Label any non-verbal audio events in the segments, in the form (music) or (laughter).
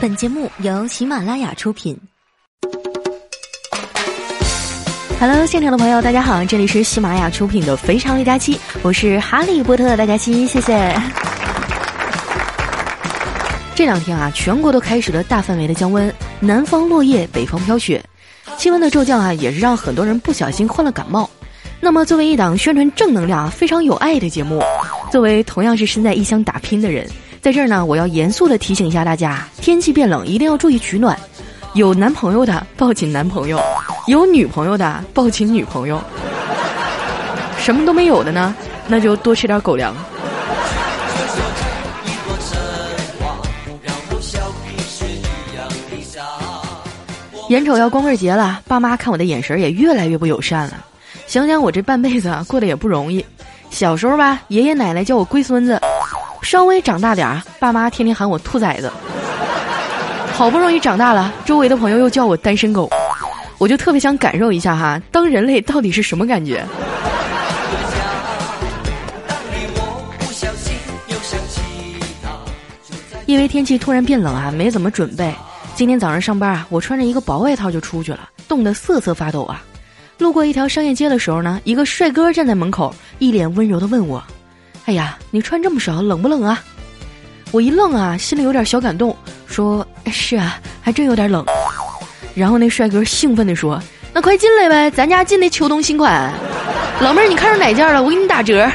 本节目由喜马拉雅出品。Hello，现场的朋友，大家好，这里是喜马拉雅出品的《肥肠六加七》，我是哈利波特大家七，谢谢。这两天啊，全国都开始了大范围的降温，南方落叶，北方飘雪，气温的骤降啊，也是让很多人不小心患了感冒。那么，作为一档宣传正能量、非常有爱的节目，作为同样是身在异乡打拼的人。在这儿呢，我要严肃的提醒一下大家：天气变冷，一定要注意取暖。有男朋友的抱紧男朋友，有女朋友的抱紧女朋友。什么都没有的呢，那就多吃点狗粮。眼瞅要光棍节了，爸妈看我的眼神也越来越不友善了。想想我这半辈子啊过得也不容易，小时候吧，爷爷奶奶叫我龟孙子。稍微长大点儿，爸妈天天喊我兔崽子。好不容易长大了，周围的朋友又叫我单身狗，我就特别想感受一下哈，当人类到底是什么感觉。因为天气突然变冷啊，没怎么准备。今天早上上班啊，我穿着一个薄外套就出去了，冻得瑟瑟发抖啊。路过一条商业街的时候呢，一个帅哥站在门口，一脸温柔的问我。哎呀，你穿这么少，冷不冷啊？我一愣啊，心里有点小感动，说：“是啊，还真有点冷。”然后那帅哥兴奋地说：“那快进来呗，咱家进的秋冬新款。老妹儿，你看上哪件了？我给你打折。”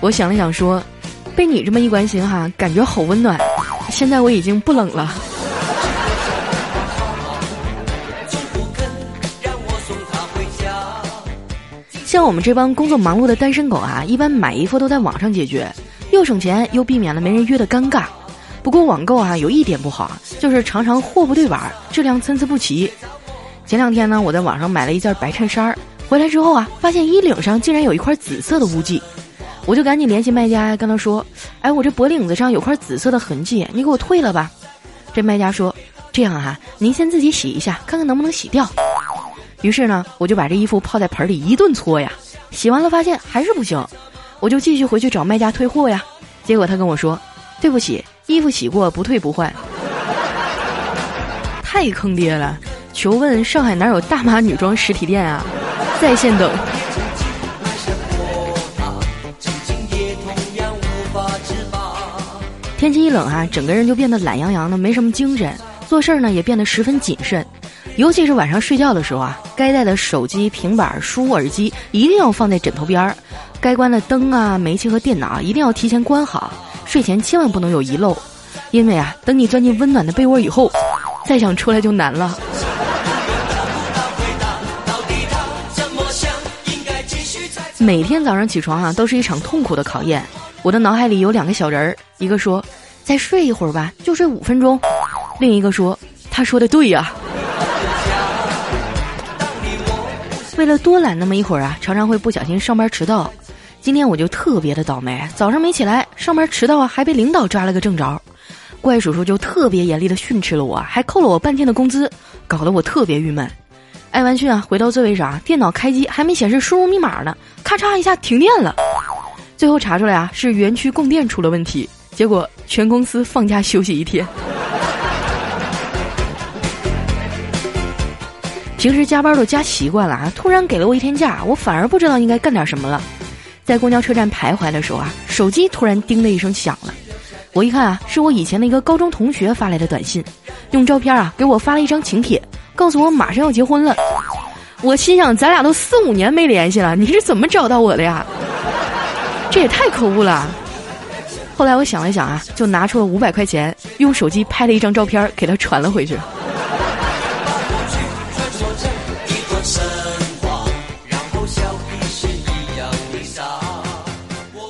我想了想说：“被你这么一关心哈，感觉好温暖。现在我已经不冷了。”像我们这帮工作忙碌的单身狗啊，一般买衣服都在网上解决，又省钱又避免了没人约的尴尬。不过网购啊有一点不好啊，就是常常货不对版，质量参差不齐。前两天呢，我在网上买了一件白衬衫，回来之后啊，发现衣领上竟然有一块紫色的污迹，我就赶紧联系卖家，跟他说：“哎，我这脖领子上有块紫色的痕迹，你给我退了吧。”这卖家说：“这样啊，您先自己洗一下，看看能不能洗掉。”于是呢，我就把这衣服泡在盆里一顿搓呀，洗完了发现还是不行，我就继续回去找卖家退货呀。结果他跟我说：“对不起，衣服洗过，不退不换。”太坑爹了！求问上海哪有大码女装实体店啊？在线等。天气一冷啊，整个人就变得懒洋洋的，没什么精神，做事儿呢也变得十分谨慎。尤其是晚上睡觉的时候啊，该带的手机、平板、书、耳机一定要放在枕头边儿；该关的灯啊、煤气和电脑一定要提前关好。睡前千万不能有遗漏，因为啊，等你钻进温暖的被窝以后，再想出来就难了。每天早上起床啊，都是一场痛苦的考验。我的脑海里有两个小人儿，一个说：“再睡一会儿吧，就睡五分钟。”另一个说：“他说的对呀。(laughs) ”为了多懒那么一会儿啊，常常会不小心上班迟到。今天我就特别的倒霉，早上没起来，上班迟到啊，还被领导抓了个正着。怪叔叔就特别严厉的训斥了我，还扣了我半天的工资，搞得我特别郁闷。挨完训啊，回到座位上，电脑开机还没显示输入密码呢，咔嚓一下停电了。最后查出来啊，是园区供电出了问题，结果全公司放假休息一天。平时加班都加习惯了啊，突然给了我一天假，我反而不知道应该干点什么了。在公交车站徘徊的时候啊，手机突然叮的一声响了。我一看啊，是我以前的一个高中同学发来的短信，用照片啊给我发了一张请帖，告诉我马上要结婚了。我心想，咱俩都四五年没联系了，你是怎么找到我的呀？这也太可恶了。后来我想了想啊，就拿出了五百块钱，用手机拍了一张照片给他传了回去。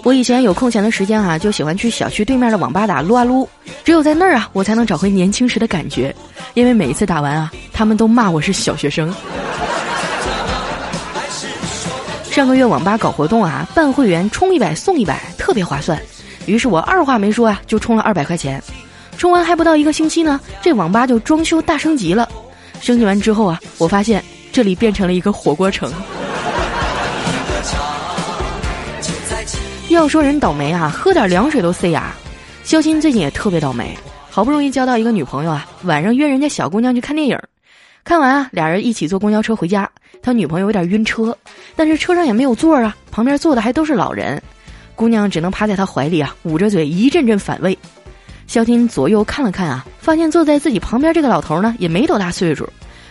我以前有空闲的时间啊，就喜欢去小区对面的网吧打撸啊撸，只有在那儿啊，我才能找回年轻时的感觉。因为每一次打完啊，他们都骂我是小学生。上个月网吧搞活动啊，办会员充一百送一百，特别划算。于是我二话没说啊，就充了二百块钱。充完还不到一个星期呢，这网吧就装修大升级了。升级完之后啊，我发现这里变成了一个火锅城。要说人倒霉啊，喝点凉水都塞牙。肖鑫最近也特别倒霉，好不容易交到一个女朋友啊，晚上约人家小姑娘去看电影，看完啊，俩人一起坐公交车回家。他女朋友有点晕车，但是车上也没有座啊，旁边坐的还都是老人，姑娘只能趴在他怀里啊，捂着嘴一阵阵反胃。肖鑫左右看了看啊，发现坐在自己旁边这个老头呢也没多大岁数，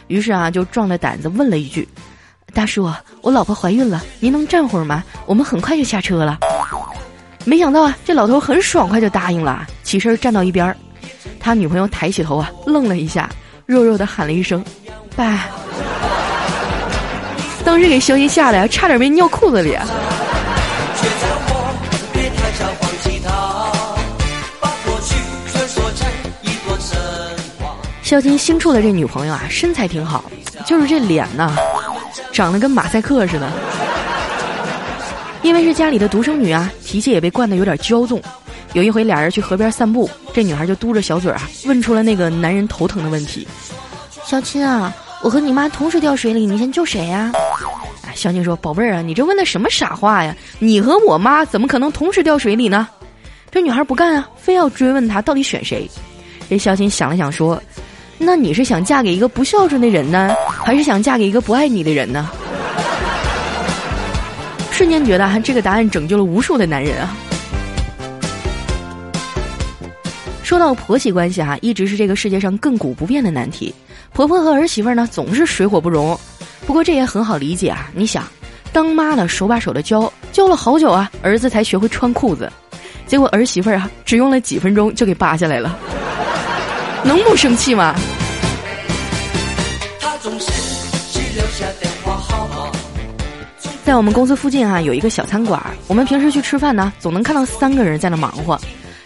于是啊就壮着胆子问了一句：“大叔，我老婆怀孕了，您能站会儿吗？我们很快就下车了。”没想到啊，这老头很爽快就答应了，起身站到一边。他女朋友抬起头啊，愣了一下，弱弱的喊了一声：“爸。”当时给肖鑫吓得呀，差点没尿裤子里。肖金新处的这女朋友啊，身材挺好，就是这脸呐，长得跟马赛克似的。因为是家里的独生女啊，脾气也被惯得有点骄纵。有一回俩人去河边散步，这女孩就嘟着小嘴啊，问出了那个男人头疼的问题：“小亲啊，我和你妈同时掉水里，你先救谁呀？”哎，小青说：“宝贝儿啊，你这问的什么傻话呀？你和我妈怎么可能同时掉水里呢？”这女孩不干啊，非要追问他到底选谁。这小青想了想说：“那你是想嫁给一个不孝顺的人呢，还是想嫁给一个不爱你的人呢？”瞬间觉得这个答案拯救了无数的男人啊！说到婆媳关系啊，一直是这个世界上亘古不变的难题。婆婆和儿媳妇呢总是水火不容。不过这也很好理解啊！你想，当妈的手把手的教，教了好久啊，儿子才学会穿裤子，结果儿媳妇啊只用了几分钟就给扒下来了，能不生气吗？他总是只留下电话号码。在我们公司附近啊，有一个小餐馆。我们平时去吃饭呢，总能看到三个人在那忙活，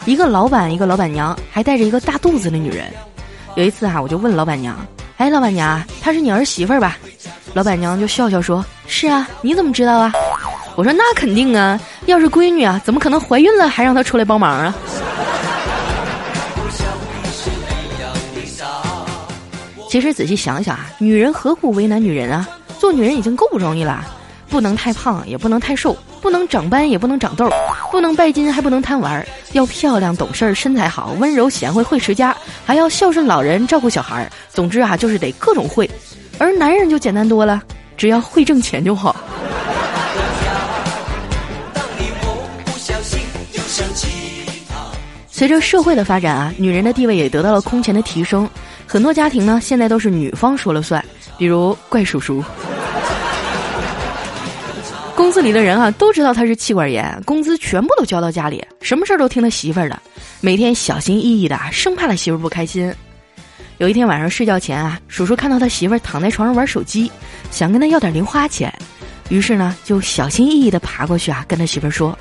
一个老板，一个老板娘，还带着一个大肚子的女人。有一次啊，我就问老板娘：“哎，老板娘，她是你儿媳妇吧？”老板娘就笑笑说：“是啊，你怎么知道啊？” (laughs) 我说：“那肯定啊，要是闺女啊，怎么可能怀孕了还让她出来帮忙啊？”其实仔细想想啊，女人何苦为难女人啊？做女人已经够不容易了。不能太胖，也不能太瘦，不能长斑，也不能长痘，不能拜金，还不能贪玩，要漂亮、懂事儿、身材好、温柔贤惠、会持家，还要孝顺老人、照顾小孩儿。总之啊，就是得各种会。而男人就简单多了，只要会挣钱就好。随着社会的发展啊，女人的地位也得到了空前的提升。很多家庭呢，现在都是女方说了算，比如怪叔叔。公司里的人啊，都知道他是气管炎，工资全部都交到家里，什么事儿都听他媳妇儿的，每天小心翼翼的，生怕他媳妇儿不开心。有一天晚上睡觉前啊，叔叔看到他媳妇儿躺在床上玩手机，想跟他要点零花钱，于是呢，就小心翼翼的爬过去啊，跟他媳妇儿说：“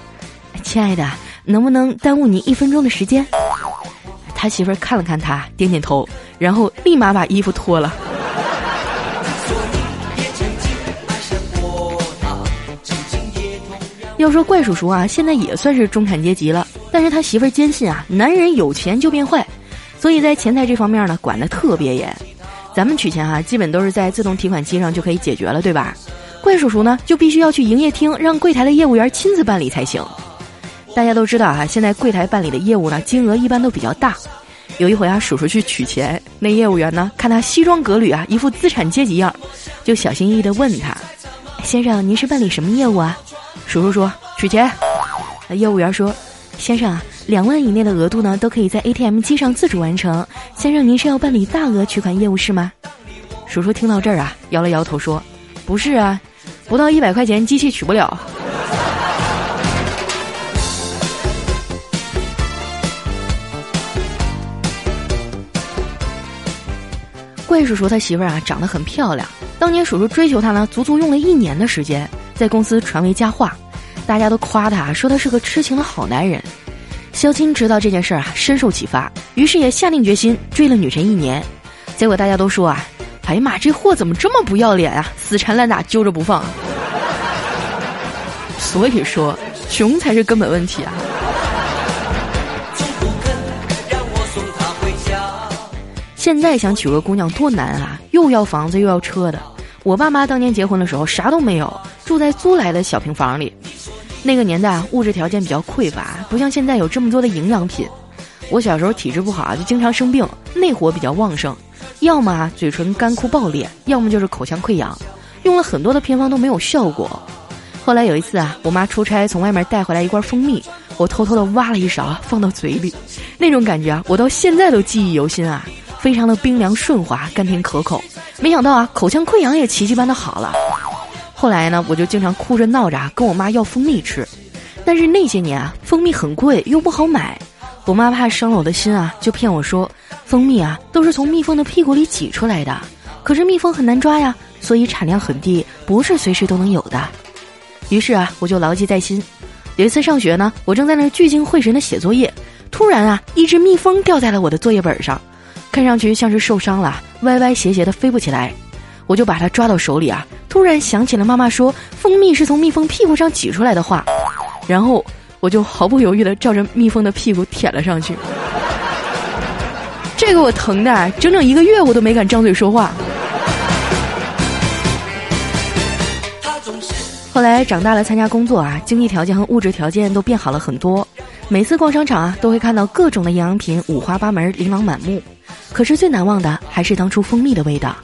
亲爱的，能不能耽误你一分钟的时间？”他媳妇儿看了看他，点点头，然后立马把衣服脱了。要说怪叔叔啊，现在也算是中产阶级了，但是他媳妇儿坚信啊，男人有钱就变坏，所以在钱财这方面呢，管得特别严。咱们取钱啊，基本都是在自动提款机上就可以解决了，对吧？怪叔叔呢，就必须要去营业厅，让柜台的业务员亲自办理才行。大家都知道啊，现在柜台办理的业务呢，金额一般都比较大。有一回啊，叔叔去取钱，那业务员呢，看他西装革履啊，一副资产阶级样，就小心翼翼地问他：“先生，您是办理什么业务啊？”叔叔说：“取钱。”业务员说：“先生啊，两万以内的额度呢，都可以在 ATM 机上自主完成。先生，您是要办理大额取款业务是吗？”叔叔听到这儿啊，摇了摇头说：“不是啊，不到一百块钱机器取不了。”怪叔叔他媳妇儿啊，长得很漂亮。当年叔叔追求她呢，足足用了一年的时间。在公司传为佳话，大家都夸他，说他是个痴情的好男人。肖青知道这件事儿啊，深受启发，于是也下定决心追了女神一年。结果大家都说啊，哎呀妈，这货怎么这么不要脸啊，死缠烂打，揪着不放。所以说，穷才是根本问题啊。现在想娶个姑娘多难啊，又要房子又要车的。我爸妈当年结婚的时候啥都没有，住在租来的小平房里。那个年代啊，物质条件比较匮乏，不像现在有这么多的营养品。我小时候体质不好啊，就经常生病，内火比较旺盛，要么嘴唇干枯爆裂，要么就是口腔溃疡，用了很多的偏方都没有效果。后来有一次啊，我妈出差从外面带回来一罐蜂蜜，我偷偷的挖了一勺放到嘴里，那种感觉啊，我到现在都记忆犹新啊，非常的冰凉顺滑，甘甜可口。没想到啊，口腔溃疡也奇迹般的好了。后来呢，我就经常哭着闹着跟我妈要蜂蜜吃，但是那些年啊，蜂蜜很贵又不好买，我妈怕伤了我的心啊，就骗我说，蜂蜜啊都是从蜜蜂的屁股里挤出来的，可是蜜蜂很难抓呀，所以产量很低，不是随时都能有的。于是啊，我就牢记在心。有一次上学呢，我正在那聚精会神的写作业，突然啊，一只蜜蜂掉在了我的作业本上，看上去像是受伤了，歪歪斜斜的飞不起来，我就把它抓到手里啊。突然想起了妈妈说蜂蜜是从蜜蜂屁股上挤出来的话，然后我就毫不犹豫的照着蜜蜂的屁股舔了上去。这个我疼的，整整一个月我都没敢张嘴说话。后来长大了参加工作啊，经济条件和物质条件都变好了很多。每次逛商场啊，都会看到各种的营养品五花八门、琳琅满目。可是最难忘的还是当初蜂蜜的味道。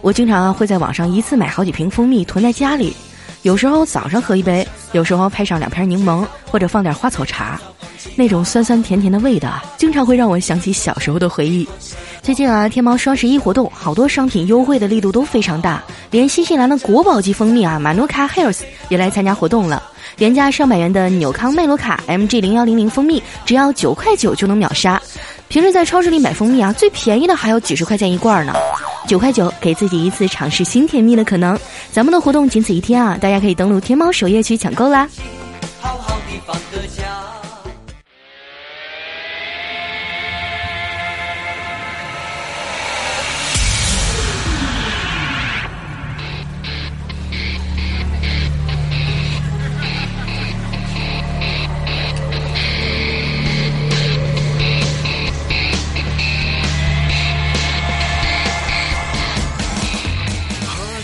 我经常啊会在网上一次买好几瓶蜂蜜囤在家里，有时候早上喝一杯，有时候配上两片柠檬或者放点花草茶，那种酸酸甜甜的味道，经常会让我想起小时候的回忆。最近啊，天猫双十一活动，好多商品优惠的力度都非常大，连新西兰的国宝级蜂蜜啊，马努卡 Health 也来参加活动了，原价上百元的纽康麦罗卡 MG 零幺零零蜂蜜，只要九块九就能秒杀。平时在超市里买蜂蜜啊，最便宜的还有几十块钱一罐呢。九块九，给自己一次尝试新甜蜜的可能。咱们的活动仅此一天啊，大家可以登录天猫首页去抢购啦。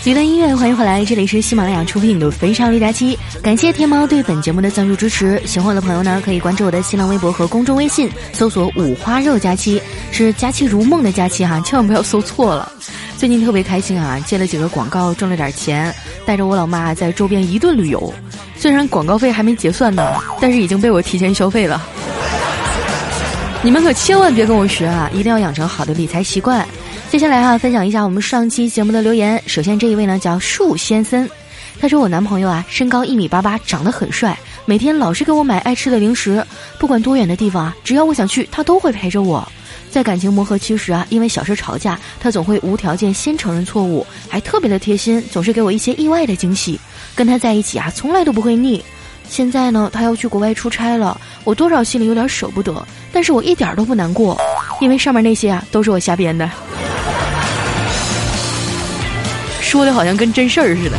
一段音乐，欢迎回来，这里是喜马拉雅出品的《非常六加七》，感谢天猫对本节目的赞助支持。喜欢我的朋友呢，可以关注我的新浪微博和公众微信，搜索“五花肉佳期”，是“佳期如梦”的佳期哈，千万不要搜错了。最近特别开心啊，接了几个广告，挣了点钱，带着我老妈在周边一顿旅游。虽然广告费还没结算呢，但是已经被我提前消费了。你们可千万别跟我学啊，一定要养成好的理财习惯。接下来哈，分享一下我们上期节目的留言。首先这一位呢叫树先生，他说我男朋友啊身高一米八八，长得很帅，每天老是给我买爱吃的零食，不管多远的地方啊，只要我想去，他都会陪着我。在感情磨合期时啊，因为小事吵架，他总会无条件先承认错误，还特别的贴心，总是给我一些意外的惊喜。跟他在一起啊，从来都不会腻。现在呢，他要去国外出差了，我多少心里有点舍不得，但是我一点都不难过，因为上面那些啊都是我瞎编的。说的好像跟真事儿似的。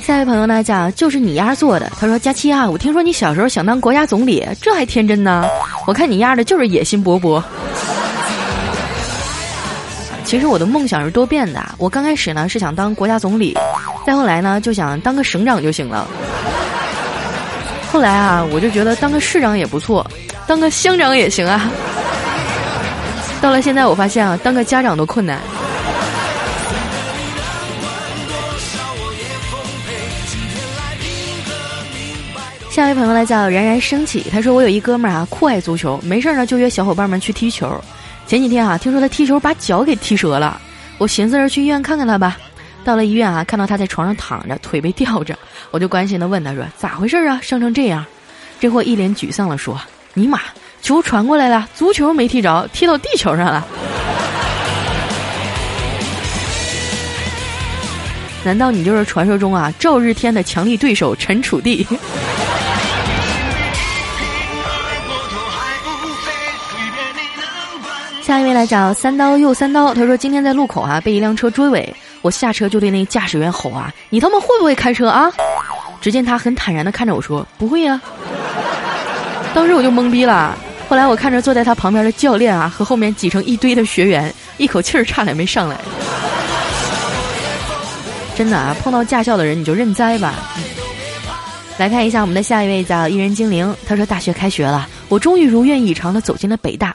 下一位朋友呢叫就是你丫做的，他说佳期啊，我听说你小时候想当国家总理，这还天真呢。我看你丫的就是野心勃勃。其实我的梦想是多变的，我刚开始呢是想当国家总理，再后来呢就想当个省长就行了。后来啊，我就觉得当个市长也不错，当个乡长也行啊。到了现在，我发现啊，当个家长都困难。下一位朋友来叫冉冉升起，他说我有一哥们儿啊，酷爱足球，没事儿呢就约小伙伴们去踢球。前几天啊，听说他踢球把脚给踢折了，我寻思着去医院看看他吧。到了医院啊，看到他在床上躺着，腿被吊着，我就关心的问他说：“咋回事啊？伤成这样？”这货一脸沮丧的说：“尼玛！”球传过来了，足球没踢着，踢到地球上了。难道你就是传说中啊赵日天的强力对手陈楚地？(laughs) 下一位来找三刀又三刀，他说今天在路口啊被一辆车追尾，我下车就对那驾驶员吼啊：“你他妈会不会开车啊？”只见他很坦然的看着我说：“不会呀。”当时我就懵逼了。后来我看着坐在他旁边的教练啊，和后面挤成一堆的学员，一口气儿差点没上来。真的啊，碰到驾校的人你就认栽吧。来看一下我们的下一位叫艺人精灵，他说大学开学了，我终于如愿以偿的走进了北大。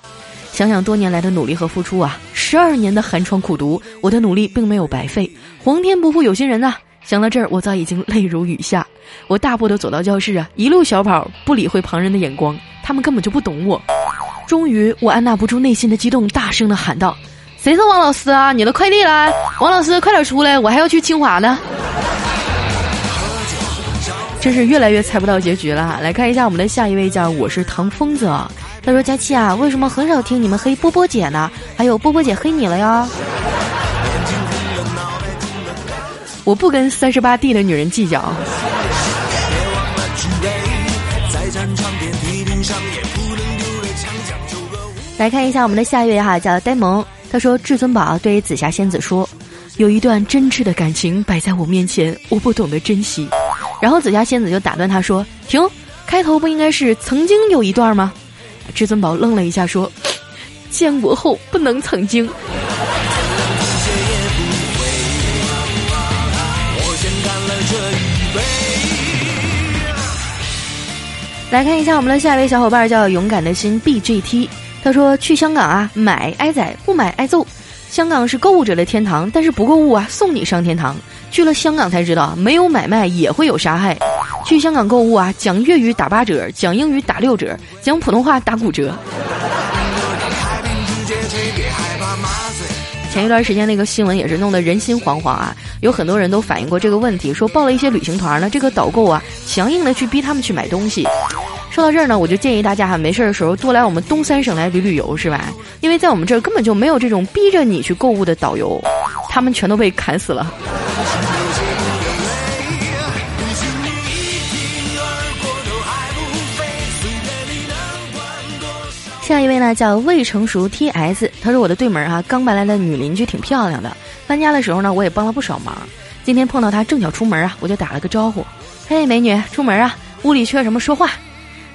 想想多年来的努力和付出啊，十二年的寒窗苦读，我的努力并没有白费。皇天不负有心人呐！想到这儿，我早已经泪如雨下。我大步的走到教室啊，一路小跑，不理会旁人的眼光，他们根本就不懂我。终于，我按捺不住内心的激动，大声的喊道：“谁是王老师啊？你的快递来！王老师，快点出来，我还要去清华呢！”真是越来越猜不到结局了。来看一下我们的下一位，叫我是唐疯子。他说：“佳期啊，为什么很少听你们黑波波姐呢？还有波波姐黑你了呀？”我不跟三十八 D 的女人计较。来看一下我们的下一位哈，叫呆萌。他说：“至尊宝对紫霞仙子说，有一段真挚的感情摆在我面前，我不懂得珍惜。”然后紫霞仙子就打断他说：“停，开头不应该是曾经有一段吗？”至尊宝愣了一下说：“建国后不能曾经。”来看一下我们的下一位小伙伴，叫勇敢的心 B G T。他说：“去香港啊，买挨宰，不买挨揍。香港是购物者的天堂，但是不购物啊，送你上天堂。去了香港才知道，没有买卖也会有杀害。去香港购物啊，讲粤语打八折，讲英语打六折，讲普通话打骨折。”前一段时间那个新闻也是弄得人心惶惶啊，有很多人都反映过这个问题，说报了一些旅行团呢，这个导购啊，强硬的去逼他们去买东西。说到这儿呢，我就建议大家哈，没事的时候多来我们东三省来旅旅游，是吧？因为在我们这儿根本就没有这种逼着你去购物的导游，他们全都被砍死了。下一位呢叫未成熟 T S，他说我的对门啊刚搬来的女邻居挺漂亮的，搬家的时候呢我也帮了不少忙。今天碰到她正巧出门啊，我就打了个招呼，嘿美女出门啊，屋里缺什么说话。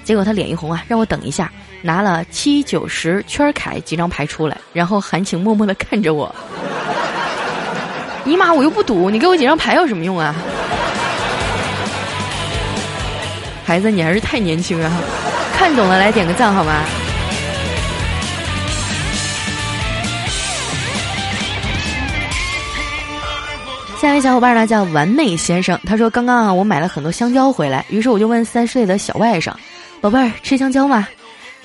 结果她脸一红啊，让我等一下，拿了七九十圈凯几张牌出来，然后含情脉脉的看着我。尼玛我又不赌，你给我几张牌有什么用啊？孩子你还是太年轻啊，看懂了来点个赞好吗？下一位小伙伴呢叫完美先生，他说刚刚啊我买了很多香蕉回来，于是我就问三岁的小外甥，宝贝儿吃香蕉吗？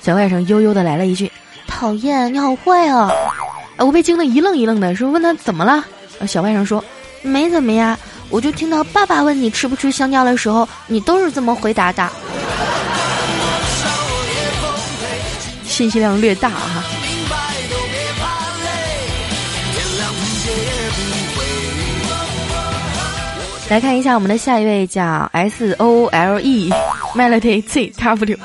小外甥悠悠的来了一句，讨厌，你好坏啊！我被惊得一愣一愣的，说问他怎么了？小外甥说没怎么呀，我就听到爸爸问你吃不吃香蕉的时候，你都是这么回答的。(laughs) 信息量略大哈。来看一下我们的下一位，叫 S O L E Melody Z W，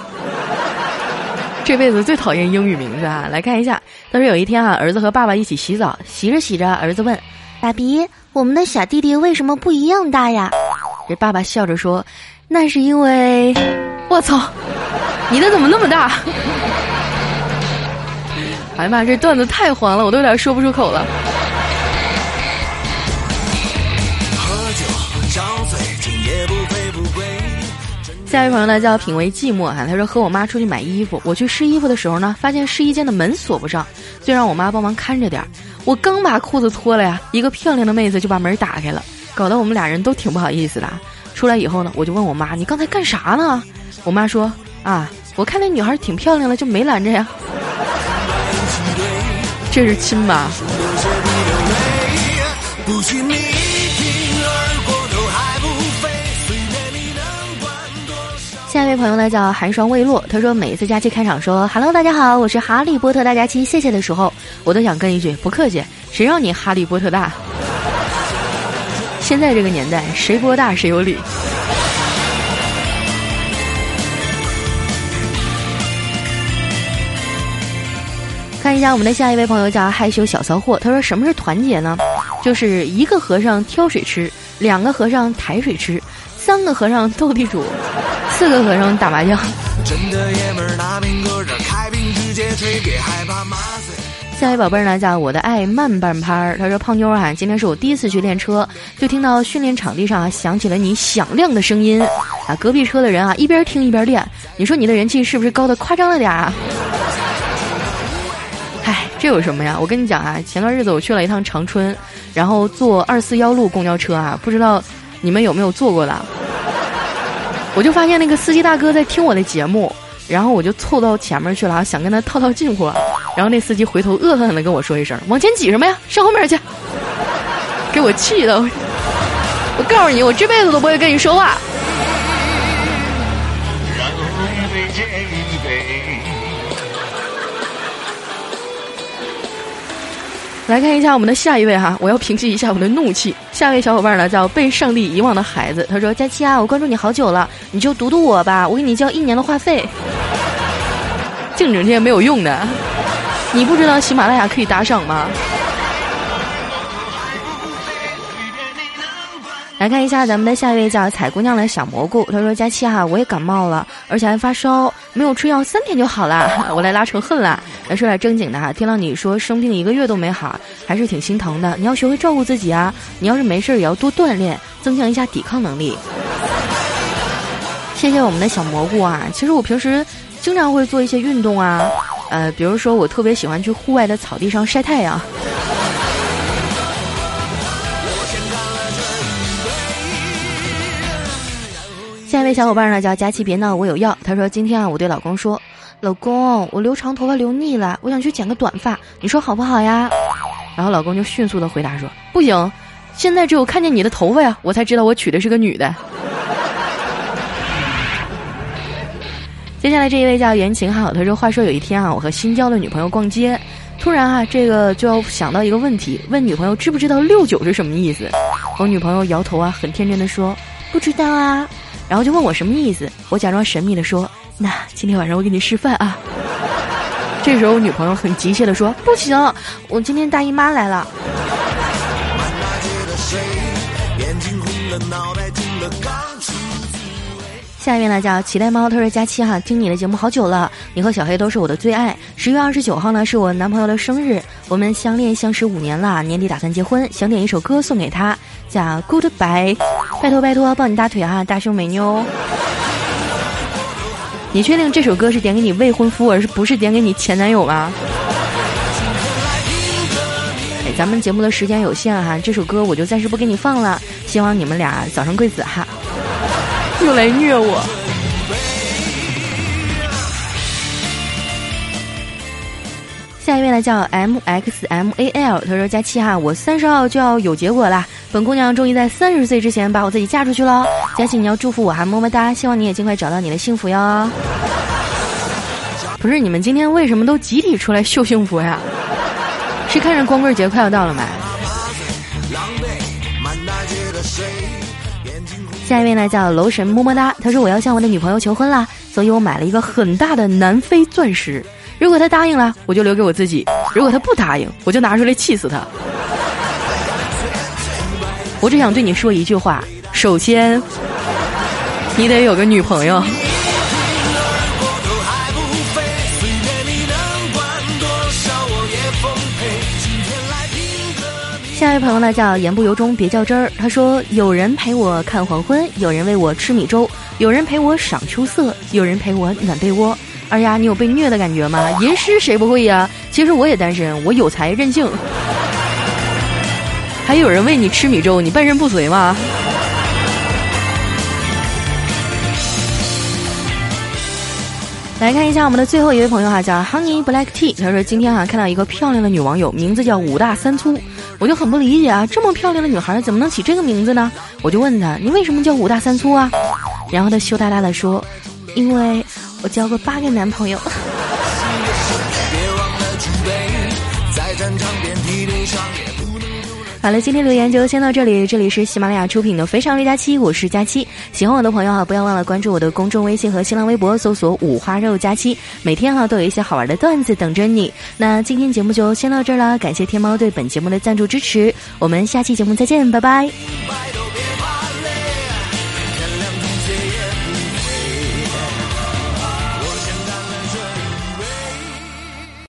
这辈子最讨厌英语名字啊！来看一下，他说有一天啊，儿子和爸爸一起洗澡，洗着洗着，儿子问：“爸比，我们的小弟弟为什么不一样大呀？”这爸爸笑着说：“那是因为……我操，你的怎么那么大？”哎呀妈，这段子太黄了，我都有点说不出口了。下一位朋友呢叫品味寂寞哈，他说和我妈出去买衣服，我去试衣服的时候呢，发现试衣间的门锁不上，就让我妈帮忙看着点儿。我刚把裤子脱了呀，一个漂亮的妹子就把门打开了，搞得我们俩人都挺不好意思的。出来以后呢，我就问我妈：“你刚才干啥呢？”我妈说：“啊，我看那女孩挺漂亮的，就没拦着呀。(laughs) ”这是亲吧？下一位朋友呢叫寒霜未落，他说每一次假期开场说 “Hello，大家好，我是哈利波特大假期，谢谢”的时候，我都想跟一句不客气，谁让你哈利波特大？现在这个年代，谁波大谁有理。看一下我们的下一位朋友叫害羞小骚货，他说什么是团结呢？就是一个和尚挑水吃，两个和尚抬水吃，三个和尚斗地主。四个和尚打麻将。下一位宝贝儿呢，叫我的爱慢半拍儿。他说：“胖妞啊，今天是我第一次去练车，就听到训练场地上啊响起了你响亮的声音啊，隔壁车的人啊一边听一边练。你说你的人气是不是高的夸张了点儿啊？”唉，这有什么呀？我跟你讲啊，前段日子我去了一趟长春，然后坐二四幺路公交车啊，不知道你们有没有坐过的？我就发现那个司机大哥在听我的节目，然后我就凑到前面去了，想跟他套套近乎。然后那司机回头恶狠狠地跟我说一声：“往前挤什么呀？上后面去！” (laughs) 给我气的，我告诉你，我这辈子都不会跟你说话。来看一下我们的下一位哈，我要平息一下我的怒气。下一位小伙伴呢叫被上帝遗忘的孩子，他说：“佳期啊，我关注你好久了，你就读读我吧，我给你交一年的话费。”净整这些没有用的。你不知道喜马拉雅可以打赏吗？来看一下咱们的下一位叫彩姑娘的小蘑菇，她说：“佳期哈，我也感冒了，而且还发烧，没有吃药三天就好了，(laughs) 我来拉仇恨了。(laughs) ”来说点正经的哈，听到你说生病一个月都没好，还是挺心疼的。你要学会照顾自己啊，你要是没事也要多锻炼，增强一下抵抗能力。谢谢我们的小蘑菇啊，其实我平时经常会做一些运动啊。呃，比如说我特别喜欢去户外的草地上晒太阳。下一位小伙伴呢叫佳琪，别闹，我有药。他说今天啊，我对老公说，老公，我留长头发留腻了，我想去剪个短发，你说好不好呀？然后老公就迅速的回答说，不行，现在只有看见你的头发呀，我才知道我娶的是个女的。(laughs) 接下来这一位叫袁晴好，他说：“话说有一天啊，我和新交的女朋友逛街，突然啊，这个就要想到一个问题，问女朋友知不知道六九是什么意思？我女朋友摇头啊，很天真的说不知道啊，然后就问我什么意思，我假装神秘的说，那今天晚上我给你示范啊。(laughs) 这时候我女朋友很急切的说，不行，我今天大姨妈来了。(laughs) ”下一位呢叫期待猫，他说佳期哈，听你的节目好久了，你和小黑都是我的最爱。十月二十九号呢是我男朋友的生日，我们相恋相识五年了，年底打算结婚，想点一首歌送给他，叫 Goodbye，拜托拜托抱你大腿哈，大胸美妞。你确定这首歌是点给你未婚夫，而是不是点给你前男友吗？哎，咱们节目的时间有限哈，这首歌我就暂时不给你放了，希望你们俩早生贵子哈。又来虐我！下一位呢叫 M X M A L，他说：“佳期哈，我三十号就要有结果啦，本姑娘终于在三十岁之前把我自己嫁出去了。佳期，你要祝福我哈，么么哒！希望你也尽快找到你的幸福哟。(laughs) ”不是你们今天为什么都集体出来秀幸福呀？是看着光棍节快要到了吗？下一位呢叫楼神么么哒，他说我要向我的女朋友求婚啦，所以我买了一个很大的南非钻石。如果他答应了，我就留给我自己；如果他不答应，我就拿出来气死他。我只想对你说一句话：首先，你得有个女朋友。下一位朋友呢叫言不由衷，别较真儿。他说：“有人陪我看黄昏，有人喂我吃米粥，有人陪我赏秋色，有人陪我暖被窝。”二丫，你有被虐的感觉吗？吟诗谁不会呀？其实我也单身，我有才任性。还有人喂你吃米粥，你半身不遂吗？来看一下我们的最后一位朋友哈，叫 Honey Black Tea。他说：“今天哈看到一个漂亮的女网友，名字叫五大三粗。”我就很不理解啊，这么漂亮的女孩怎么能起这个名字呢？我就问他，你为什么叫五大三粗啊？然后他羞答答的说，因为我交过八个男朋友。(laughs) 好了，今天留言就先到这里。这里是喜马拉雅出品的《非常六加七》，我是佳期。喜欢我的朋友啊，不要忘了关注我的公众微信和新浪微博，搜索“五花肉佳期”。每天哈都有一些好玩的段子等着你。那今天节目就先到这儿了，感谢天猫对本节目的赞助支持。我们下期节目再见，拜拜拜拜。